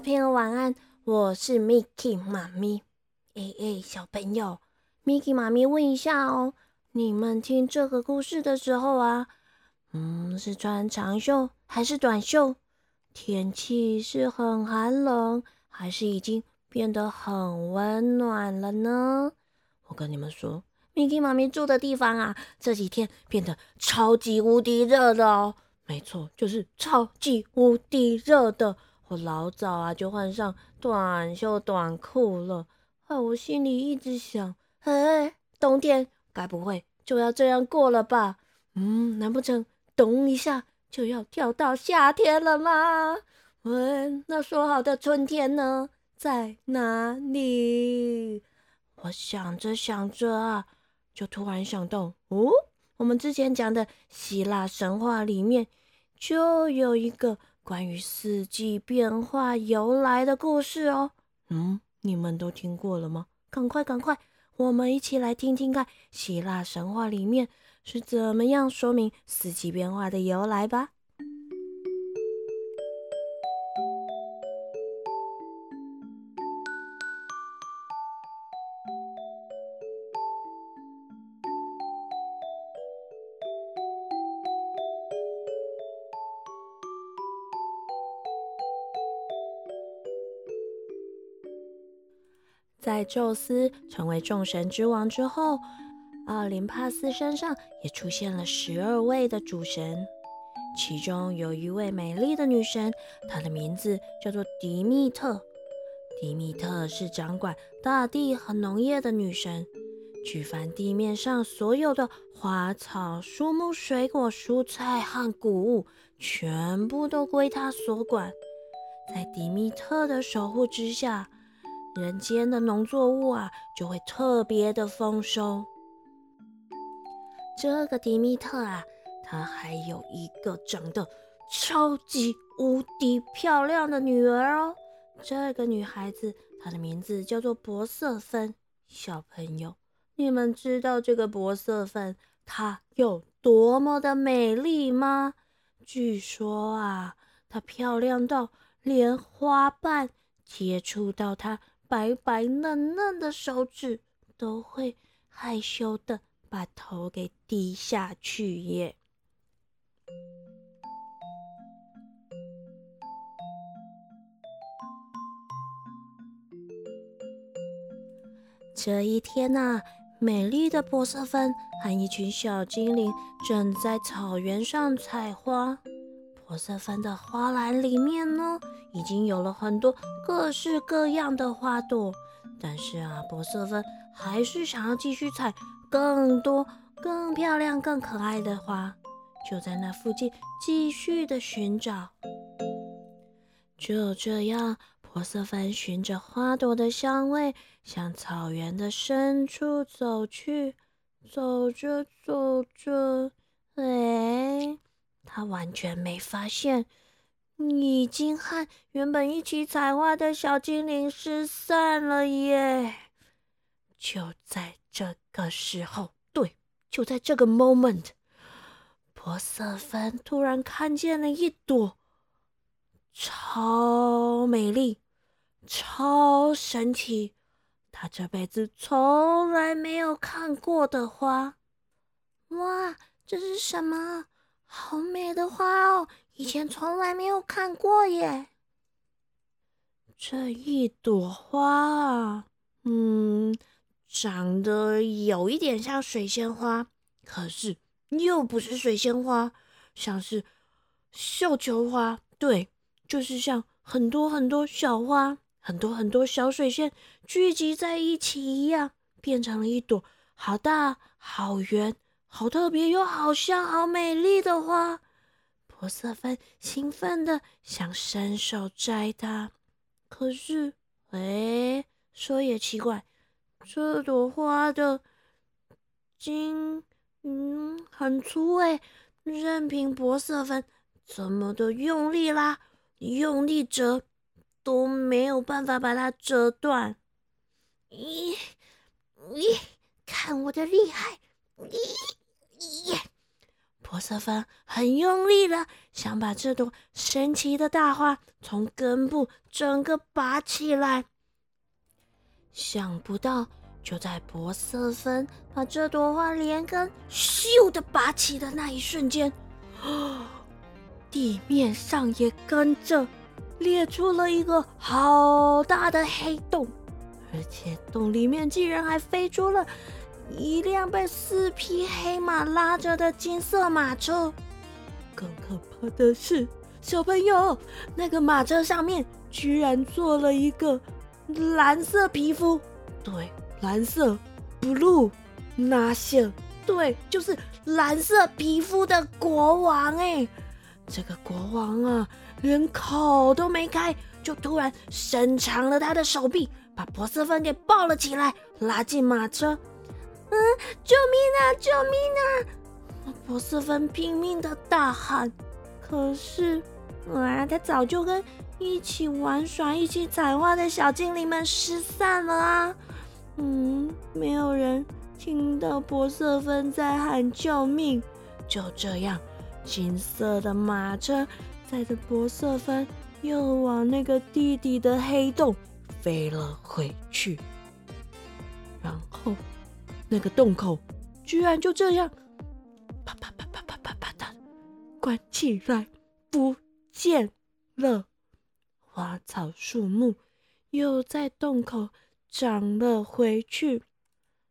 小朋友晚安，我是 Mickey 妈咪。哎哎，小朋友，Mickey 妈咪问一下哦，你们听这个故事的时候啊，嗯，是穿长袖还是短袖？天气是很寒冷，还是已经变得很温暖了呢？我跟你们说，Mickey 妈咪住的地方啊，这几天变得超级无敌热的哦。没错，就是超级无敌热的。我老早啊就换上短袖短裤了。哎，我心里一直想，哎，冬天该不会就要这样过了吧？嗯，难不成咚一下就要跳到夏天了吗？喂，那说好的春天呢？在哪里？我想着想着啊，就突然想到，哦，我们之前讲的希腊神话里面。就有一个关于四季变化由来的故事哦。嗯，你们都听过了吗？赶快赶快，我们一起来听听看希腊神话里面是怎么样说明四季变化的由来吧。在宙斯成为众神之王之后，奥林帕斯山上也出现了十二位的主神，其中有一位美丽的女神，她的名字叫做迪密特。迪密特是掌管大地和农业的女神，举凡地面上所有的花草、树木、水果、蔬菜和谷物，全部都归她所管。在迪密特的守护之下。人间的农作物啊，就会特别的丰收。这个迪密特啊，她还有一个长得超级无敌漂亮的女儿哦。这个女孩子，她的名字叫做博瑟芬。小朋友，你们知道这个博瑟芬她有多么的美丽吗？据说啊，她漂亮到连花瓣接触到她。白白嫩嫩的手指都会害羞的把头给低下去耶。这一天呐，美丽的波瑟芬和一群小精灵正在草原上采花。博瑟芬的花篮里面呢，已经有了很多各式各样的花朵，但是啊，博瑟芬还是想要继续采更多、更漂亮、更可爱的花，就在那附近继续的寻找。就这样，博瑟芬循着花朵的香味，向草原的深处走去。走着走着，哎。他完全没发现，已经和原本一起采花的小精灵失散了耶！就在这个时候，对，就在这个 moment，波瑟芬突然看见了一朵超美丽、超神奇，他这辈子从来没有看过的花。哇，这是什么？好美的花哦，以前从来没有看过耶。这一朵花啊，嗯，长得有一点像水仙花，可是又不是水仙花，像是绣球花。对，就是像很多很多小花，很多很多小水仙聚集在一起一样，变成了一朵好大好圆。好特别又好香、好美丽的花，波瑟芬兴奋的想伸手摘它，可是，哎，说也奇怪，这朵花的茎，嗯，很粗哎，任凭波瑟芬怎么的用力拉、用力折，都没有办法把它折断。咦咦，看我的厉害！咦！耶！波瑟芬很用力的想把这朵神奇的大花从根部整个拔起来，想不到就在波瑟芬把这朵花连根咻的拔起的那一瞬间，地面上也跟着裂出了一个好大的黑洞，而且洞里面竟然还飞出了。一辆被四匹黑马拉着的金色马车，更可怕的是，小朋友，那个马车上面居然坐了一个蓝色皮肤，对，蓝色，blue，那些，对，就是蓝色皮肤的国王哎，这个国王啊，连口都没开，就突然伸长了他的手臂，把博瑟芬给抱了起来，拉进马车。嗯，救命啊！救命啊！博斯芬拼命的大喊，可是，啊，他早就跟一起玩耍、一起采花的小精灵们失散了啊！嗯，没有人听到博瑟芬在喊救命。就这样，金色的马车载着博瑟芬又往那个地底的黑洞飞了回去，然后。那个洞口居然就这样啪啪啪啪啪啪啪的关起来，不见了。花草树木又在洞口长了回去，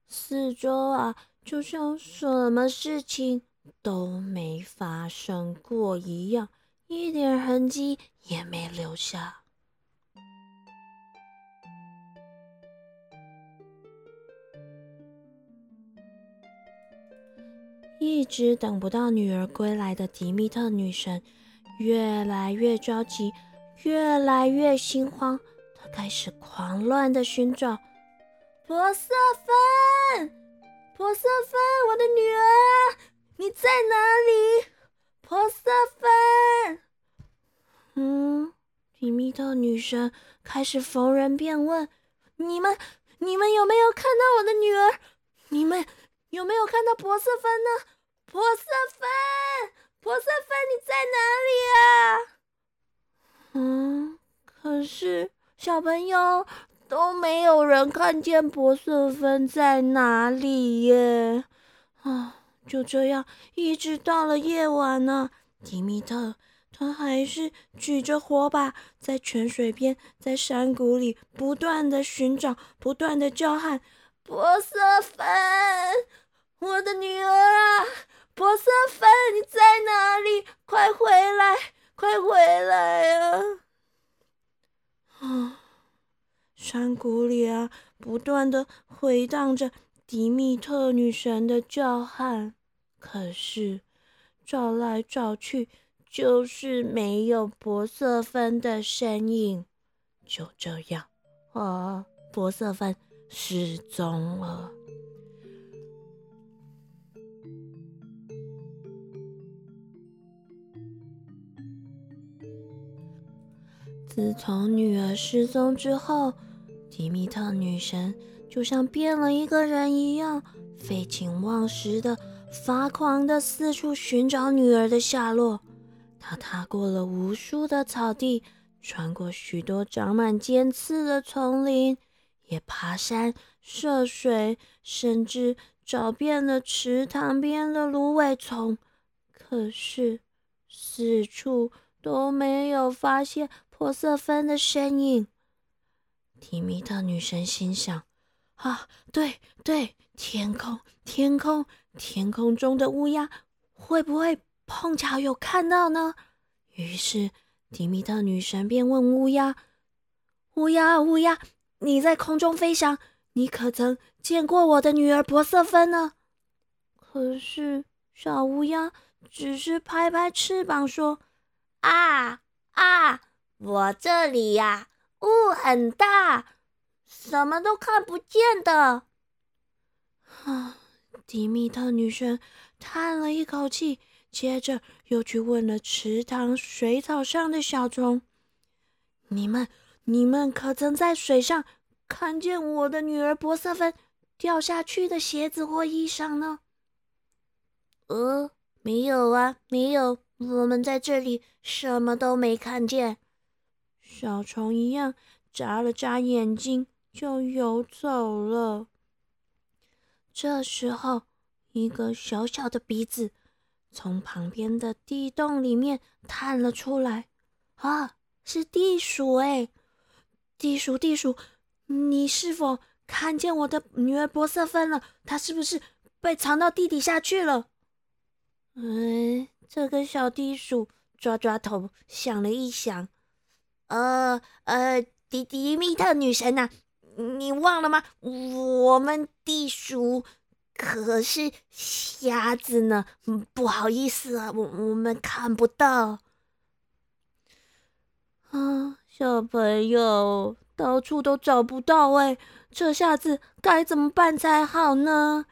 四周啊，就像什么事情都没发生过一样，一点痕迹也没留下。一直等不到女儿归来的迪密特女神，越来越着急，越来越心慌。她开始狂乱的寻找珀瑟芬，珀瑟芬，我的女儿，你在哪里？珀瑟芬。嗯，迪密特女神开始逢人便问：“你们，你们有没有看到我的女儿？你们？”有没有看到珀瑟芬呢？珀瑟芬，珀瑟芬，你在哪里啊？嗯，可是小朋友都没有人看见珀瑟芬在哪里耶。啊，就这样，一直到了夜晚呢。迪米特他还是举着火把，在泉水边，在山谷里不断的寻找，不断的叫喊。珀瑟芬，我的女儿啊，珀瑟芬，你在哪里？快回来，快回来啊！啊，山谷里啊，不断的回荡着迪密特女神的叫喊，可是找来找去，就是没有珀瑟芬的身影。就这样，啊，珀瑟芬。失踪了。自从女儿失踪之后，迪米特女神就像变了一个人一样，废寝忘食的、发狂的四处寻找女儿的下落。她踏过了无数的草地，穿过许多长满尖刺的丛林。也爬山涉水，甚至找遍了池塘边的芦苇丛，可是四处都没有发现珀瑟芬的身影。提米特女神心想：“啊，对对，天空，天空，天空中的乌鸦会不会碰巧有看到呢？”于是提米特女神便问乌鸦：“乌鸦，乌鸦。”你在空中飞翔，你可曾见过我的女儿珀瑟芬呢？可是小乌鸦只是拍拍翅膀说：“啊啊，我这里呀，雾很大，什么都看不见的。”啊，迪米特女神叹了一口气，接着又去问了池塘水草上的小虫：“你们。”你们可曾在水上看见我的女儿博瑟芬掉下去的鞋子或衣裳呢？呃，没有啊，没有，我们在这里什么都没看见。小虫一样眨了眨眼睛，就游走了。这时候，一个小小的鼻子从旁边的地洞里面探了出来。啊，是地鼠哎！地鼠，地鼠，你是否看见我的女儿博瑟芬了？她是不是被藏到地底下去了？嗯，这个小地鼠抓抓头，想了一想。呃呃，迪迪米特女神呐，你忘了吗？我们地鼠可是瞎子呢，不好意思啊，我我们看不到。啊，小朋友，到处都找不到哎，这下子该怎么办才好呢？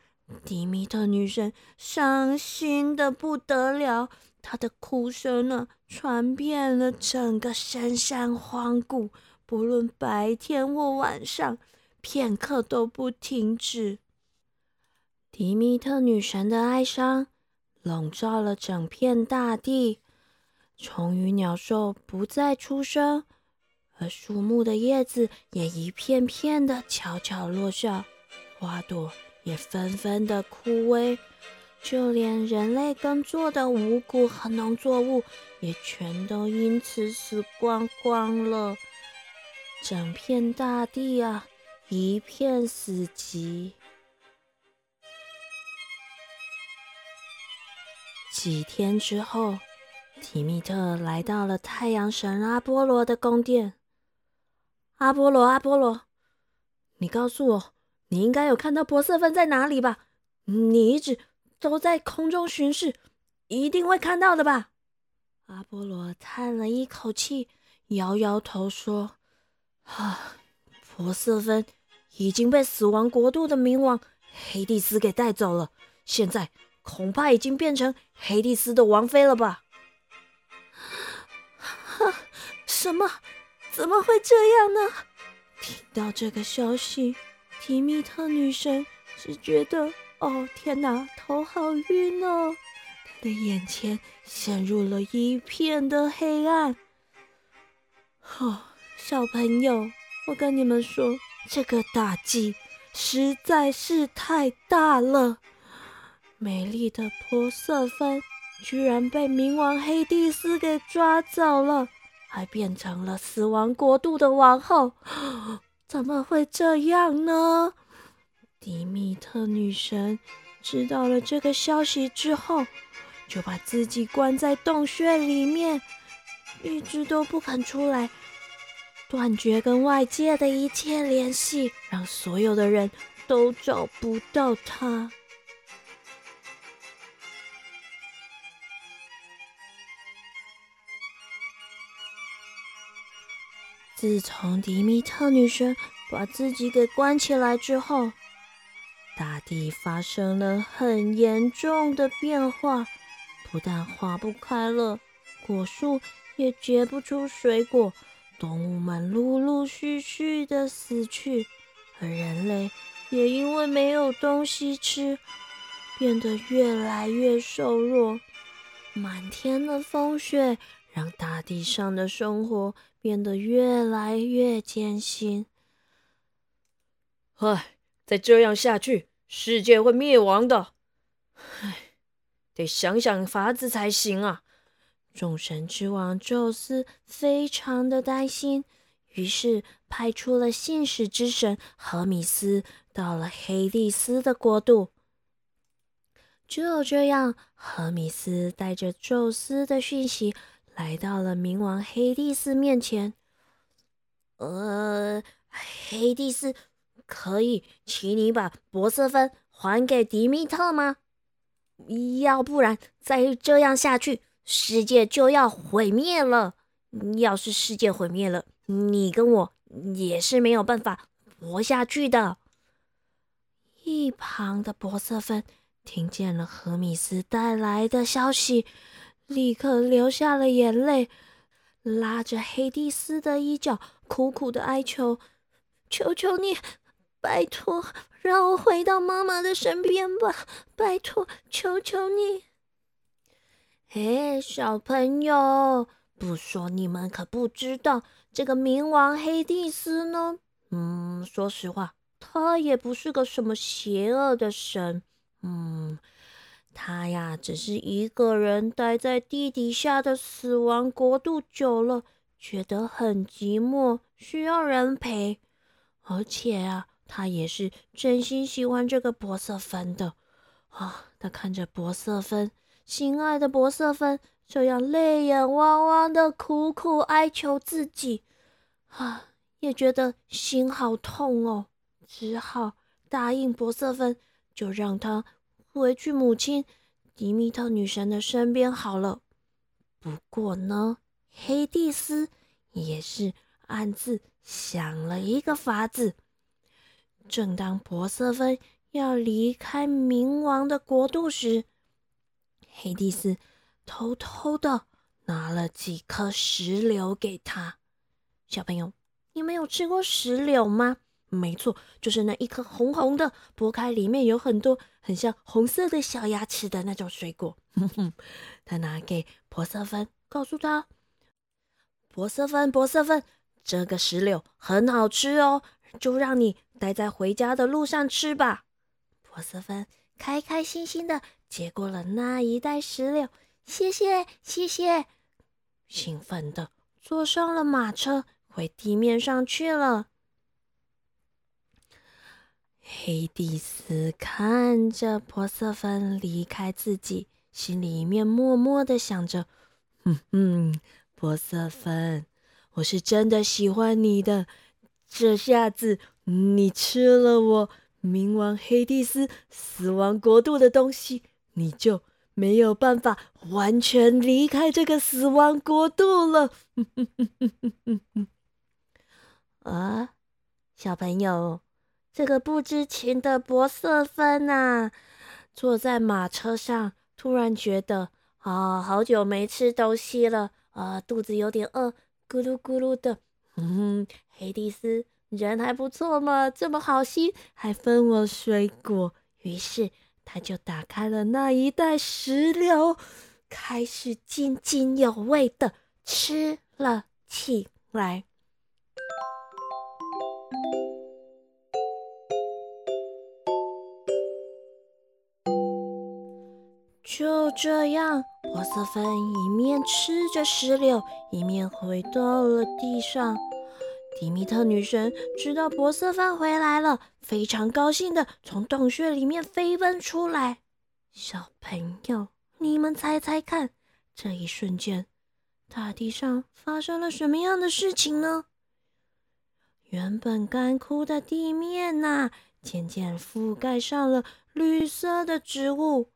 迪米特女神伤心的不得了。他的哭声呢，传遍了整个深山荒谷，不论白天或晚上，片刻都不停止。迪米特女神的哀伤笼罩了整片大地，虫鱼鸟兽不再出声，而树木的叶子也一片片的悄悄落下，花朵也纷纷的枯萎。就连人类耕作的五谷和农作物也全都因此死光光了，整片大地啊，一片死寂。几天之后，提米特来到了太阳神阿波罗的宫殿。阿波罗，阿波罗，你告诉我，你应该有看到波瑟芬在哪里吧？你一直。都在空中巡视，一定会看到的吧？阿波罗叹了一口气，摇摇头说：“啊，珀瑟芬已经被死亡国度的冥王黑帝斯给带走了，现在恐怕已经变成黑帝斯的王妃了吧？”哈，什么？怎么会这样呢？听到这个消息，提米特女神只觉得。哦天哪，头好晕哦！他的眼前陷入了一片的黑暗。哦，小朋友，我跟你们说，这个打击实在是太大了。美丽的珀瑟芬居然被冥王黑帝斯给抓走了，还变成了死亡国度的王后。怎么会这样呢？迪米特女神知道了这个消息之后，就把自己关在洞穴里面，一直都不肯出来，断绝跟外界的一切联系，让所有的人都找不到她。自从迪米特女神把自己给关起来之后，大地发生了很严重的变化，不但花不开了，果树也结不出水果，动物们陆陆续续的死去，而人类也因为没有东西吃，变得越来越瘦弱。满天的风雪让大地上的生活变得越来越艰辛。唉。再这样下去，世界会灭亡的。唉，得想想法子才行啊！众神之王宙斯非常的担心，于是派出了信使之神荷米斯到了黑帝斯的国度。就这样，荷米斯带着宙斯的讯息来到了冥王黑帝斯面前。呃，黑帝斯。可以，请你把博瑟芬还给迪米特吗？要不然再这样下去，世界就要毁灭了。要是世界毁灭了，你跟我也是没有办法活下去的。一旁的博瑟芬听见了荷米斯带来的消息，立刻流下了眼泪，拉着黑蒂斯的衣角，苦苦的哀求：“求求你！”拜托，让我回到妈妈的身边吧！拜托，求求你！嘿，小朋友，不说你们可不知道，这个冥王黑帝斯呢，嗯，说实话，他也不是个什么邪恶的神，嗯，他呀，只是一个人待在地底下的死亡国度久了，觉得很寂寞，需要人陪，而且啊，他也是真心喜欢这个博瑟芬的啊，他看着博瑟芬。心爱的博瑟芬这样泪眼汪汪的苦苦哀求自己，啊，也觉得心好痛哦，只好答应博瑟芬，就让他回去母亲迪米特女神的身边好了。不过呢，黑蒂斯也是暗自想了一个法子。正当博瑟芬要离开冥王的国度时，黑蒂斯偷偷的拿了几颗石榴给他。小朋友，你们有吃过石榴吗？没错，就是那一颗红红的，剥开里面有很多很像红色的小牙齿的那种水果。哼哼他拿给博瑟芬，告诉他：“博瑟芬，博瑟芬，这个石榴很好吃哦，就让你待在回家的路上吃吧。”博瑟芬开开心心的。接过了那一袋石榴，谢谢谢谢，兴奋的坐上了马车，回地面上去了。黑蒂斯看着波瑟芬离开自己，心里面默默的想着：“哼哼，波瑟芬，我是真的喜欢你的。这下子你吃了我冥王黑蒂斯死亡国度的东西。”你就没有办法完全离开这个死亡国度了。啊，小朋友，这个不知情的博瑟芬呐，坐在马车上，突然觉得啊，好久没吃东西了，啊，肚子有点饿，咕噜咕噜的。嗯，黑蒂斯人还不错嘛，这么好心，还分我水果。于是。他就打开了那一袋石榴，开始津津有味的吃了起来。就这样，波瑟芬一面吃着石榴，一面回到了地上。迪米特女神知道博瑟芬回来了，非常高兴的从洞穴里面飞奔出来。小朋友，你们猜猜看，这一瞬间，大地上发生了什么样的事情呢？原本干枯的地面呐，渐渐覆盖上了绿色的植物，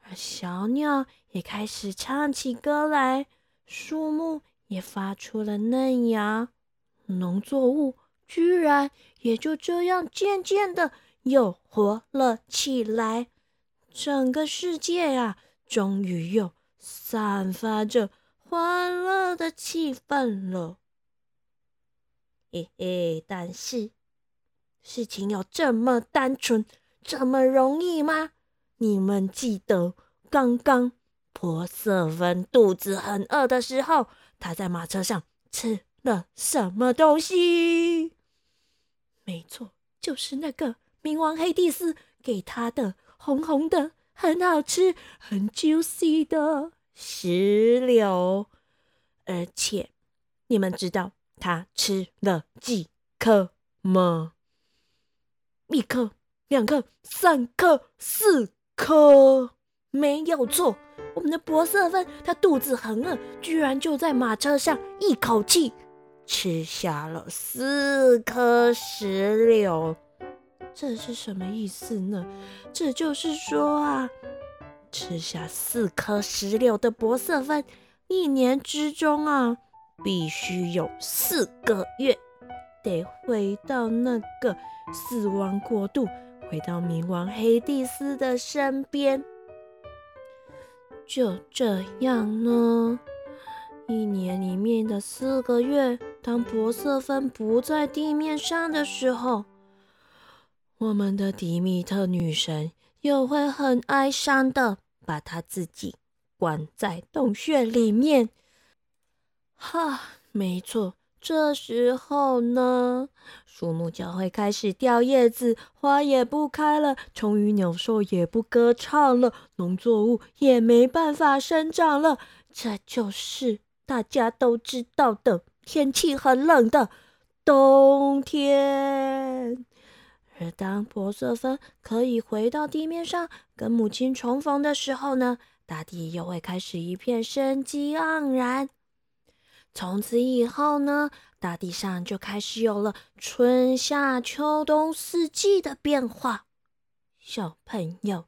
而小鸟也开始唱起歌来，树木也发出了嫩芽。农作物居然也就这样渐渐的又活了起来，整个世界呀，终于又散发着欢乐的气氛了。嘿嘿，但是事情有这么单纯、这么容易吗？你们记得刚刚波瑟芬肚子很饿的时候，他在马车上吃。了什么东西？没错，就是那个冥王黑帝斯给他的红红的、很好吃、很 juicy 的石榴。而且，你们知道他吃了几颗吗？一颗、两颗、三颗、四颗，没有错。我们的博瑟芬，他肚子很饿，居然就在马车上一口气。吃下了四颗石榴，这是什么意思呢？这就是说啊，吃下四颗石榴的博瑟芬，一年之中啊，必须有四个月得回到那个死亡国度，回到冥王黑帝斯的身边。就这样呢。一年里面的四个月，当博瑟芬不在地面上的时候，我们的迪米特女神又会很哀伤的把她自己关在洞穴里面。哈，没错，这时候呢，树木就会开始掉叶子，花也不开了，虫鱼鸟兽也不歌唱了，农作物也没办法生长了。这就是大家都知道的天气很冷的冬天。而当珀瑟芬可以回到地面上跟母亲重逢的时候呢，大地又会开始一片生机盎然。从此以后呢，大地上就开始有了春夏秋冬四季的变化。小朋友，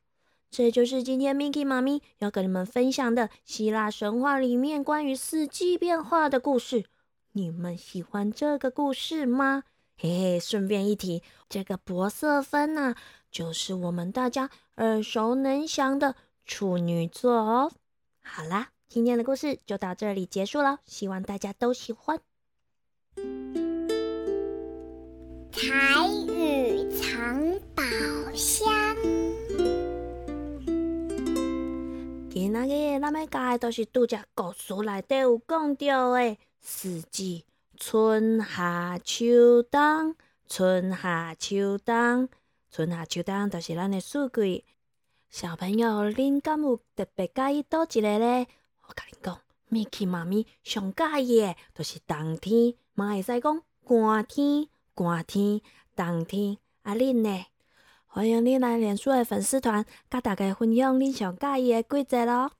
这就是今天 Miki 妈咪要跟你们分享的希腊神话里面关于四季变化的故事。你们喜欢这个故事吗？嘿嘿，顺便一提，这个博瑟芬呐，就是我们大家耳熟能详的处女座哦。好啦。今天的故事就到这里结束了，希望大家都喜欢。彩雨藏宝箱。今仔日咱要教的都是拄只故事内底有讲到的四季：春夏秋冬。春夏秋冬，春夏秋冬就是咱的四季。小朋友，恁敢有特别介意倒一个呢？我甲你讲，Miki 妈咪上介意诶，就是冬天，嘛会使讲寒天、寒天、冬天。啊，恁呢？欢迎恁来脸书诶粉丝团，甲大家分享恁上介意诶季节咯。